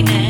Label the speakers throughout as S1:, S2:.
S1: happiness.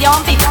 S1: Play has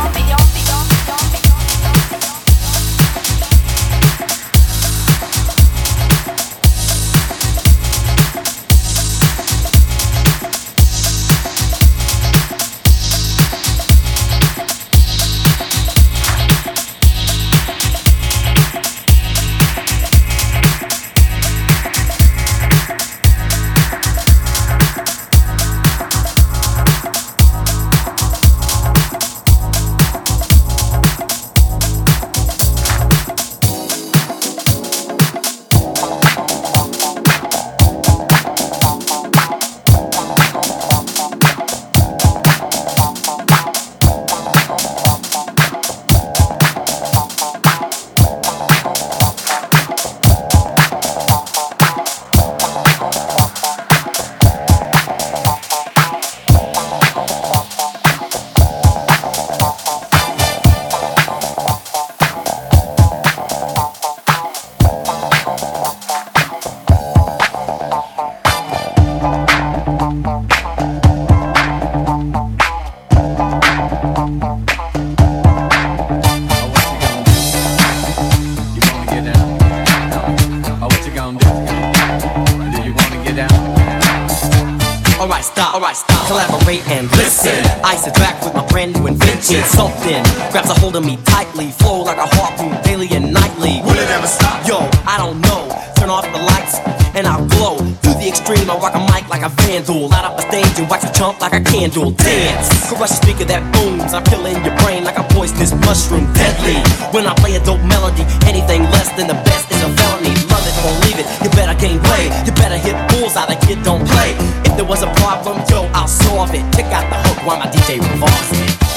S2: chump like a candle. Dance, crush speaker that booms. I'm killing your brain like a poisonous mushroom. Deadly. When I play a dope melody, anything less than the best is a felony. Love it or leave it. You better gain weight. You better hit bulls out. The kid don't play. If there was a problem, yo, I'll solve it. Check out the hook while my DJ revolves it.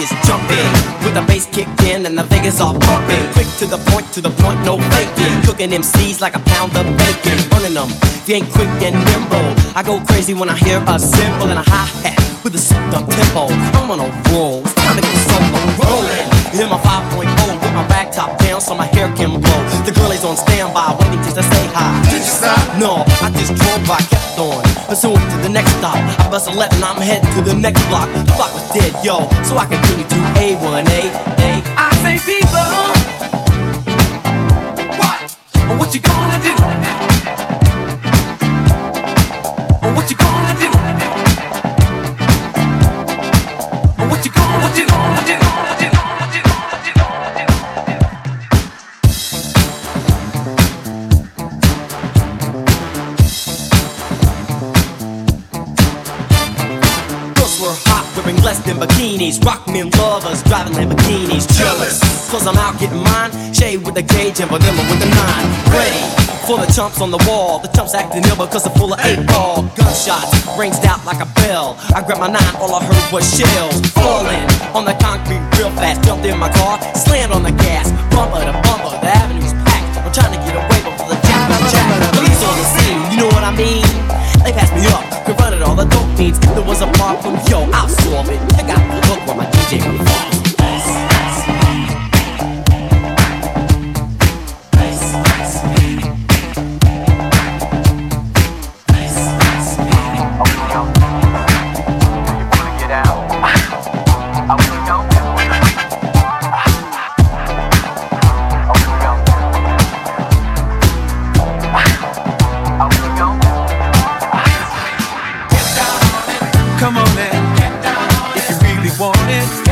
S2: is jumping with the bass kicked in and the Vegas are pumping. Quick to the point, to the point, no faking. Cooking them MCs like a pound of bacon, burning them. If you ain't quick and nimble, I go crazy when I hear a cymbal and a hi hat with a souped up tempo. I'm on a roll, it's time to get solo rolling. Hear my 5.0 with my back top down so my hair can blow. The girl is on standby, waiting just to say hi.
S3: Did you stop?
S2: No, I just drove by, kept on. Pursuing to the next stop. I bust a left and I'm heading to the next block. The block was dead, yo, so I continue to A1A. A.
S4: I say people, what? What you gonna do?
S2: Than bikinis. Rock men lovers, driving Lamborghinis. Jealous, cause I'm out getting mine. Shade with the gauge and vanilla with the nine. Ready for the chumps on the wall. The chumps acting ill because they're full of eight ball. Gunshots ranged out like a bell. I grabbed my nine, all I heard was shells falling on the concrete real fast. Jumped in my car, slammed on the gas, bumper to bumper. The avenue's packed. I'm trying to get away before the jack. Police on the scene, you know what I mean? All the dope needs. There was a problem, yo, I'll solve it. I got the hook when my DJ performs.
S4: Come on now, if you really want it,